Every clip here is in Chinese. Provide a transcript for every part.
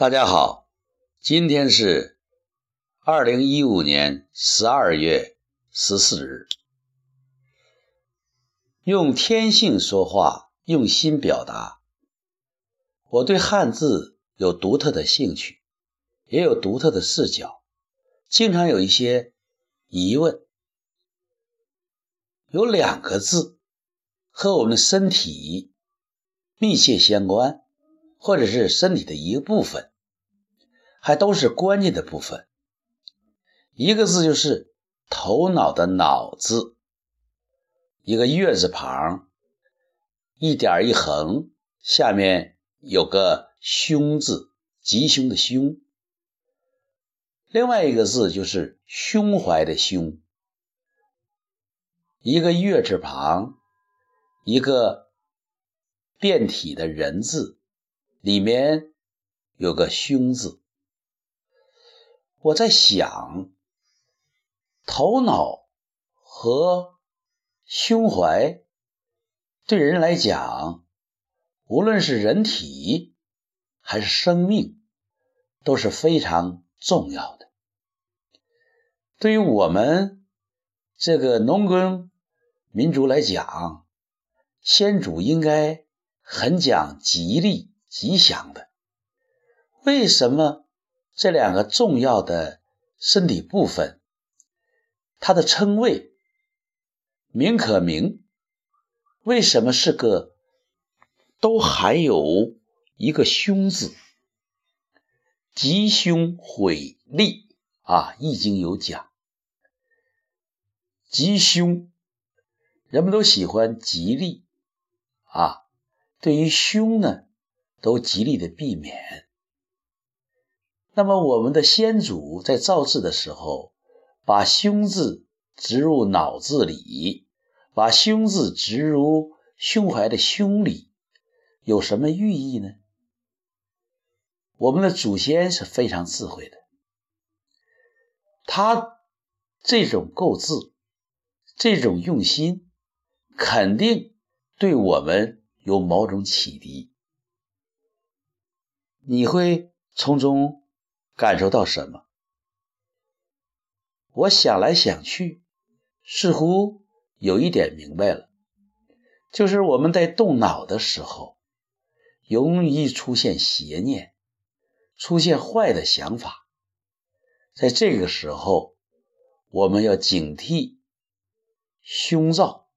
大家好，今天是二零一五年十二月十四日。用天性说话，用心表达。我对汉字有独特的兴趣，也有独特的视角，经常有一些疑问。有两个字和我们的身体密切相关，或者是身体的一个部分。还都是关键的部分。一个字就是头脑的“脑”字，一个月字旁，一点一横，下面有个“胸”字，吉凶的“凶”。另外一个字就是胸怀的“胸”，一个月字旁，一个变体的人字，里面有个“胸”字。我在想，头脑和胸怀对人来讲，无论是人体还是生命，都是非常重要的。对于我们这个农耕民族来讲，先祖应该很讲吉利、吉祥的。为什么？这两个重要的身体部分，它的称谓名可名，为什么是个都含有一个“凶”字？吉凶毁利啊，《易经》有讲，吉凶，人们都喜欢吉利啊，对于凶呢，都极力的避免。那么，我们的先祖在造字的时候，把“胸”字植入脑子里，把“胸”字植入胸怀的“胸”里，有什么寓意呢？我们的祖先是非常智慧的，他这种构字，这种用心，肯定对我们有某种启迪。你会从中。感受到什么？我想来想去，似乎有一点明白了，就是我们在动脑的时候，容易出现邪念，出现坏的想法。在这个时候，我们要警惕凶兆，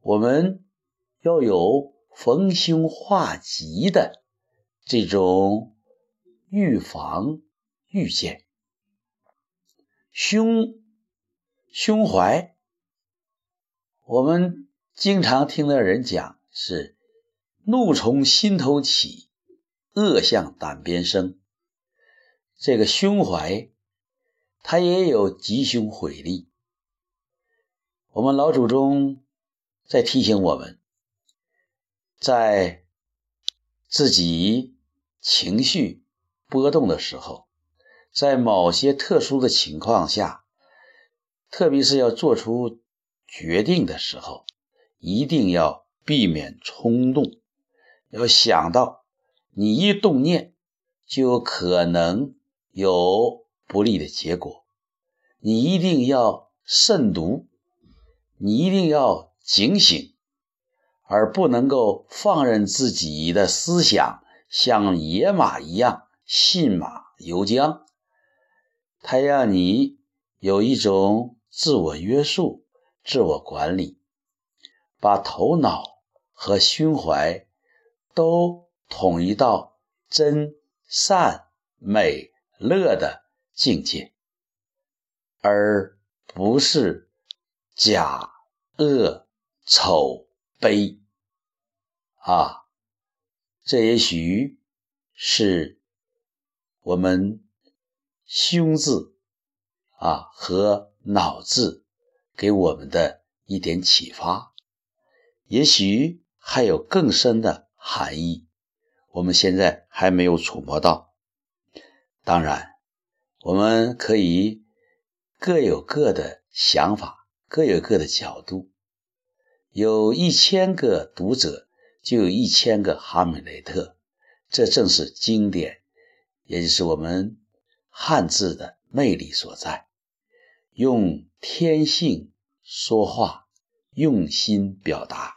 我们要有逢凶化吉的这种。预防、预见，胸、胸怀，我们经常听到人讲是怒从心头起，恶向胆边生。这个胸怀，它也有吉凶毁利。我们老祖宗在提醒我们，在自己情绪。波动的时候，在某些特殊的情况下，特别是要做出决定的时候，一定要避免冲动。要想到，你一动念，就可能有不利的结果。你一定要慎独，你一定要警醒，而不能够放任自己的思想像野马一样。信马由缰，它让你有一种自我约束、自我管理，把头脑和胸怀都统一到真、善、美、乐的境界，而不是假、恶、丑、悲。啊，这也许是。我们胸字啊和脑字给我们的一点启发，也许还有更深的含义，我们现在还没有触摸到。当然，我们可以各有各的想法，各有各的角度。有一千个读者，就有一千个哈姆雷特，这正是经典。也就是我们汉字的魅力所在。用天性说话，用心表达。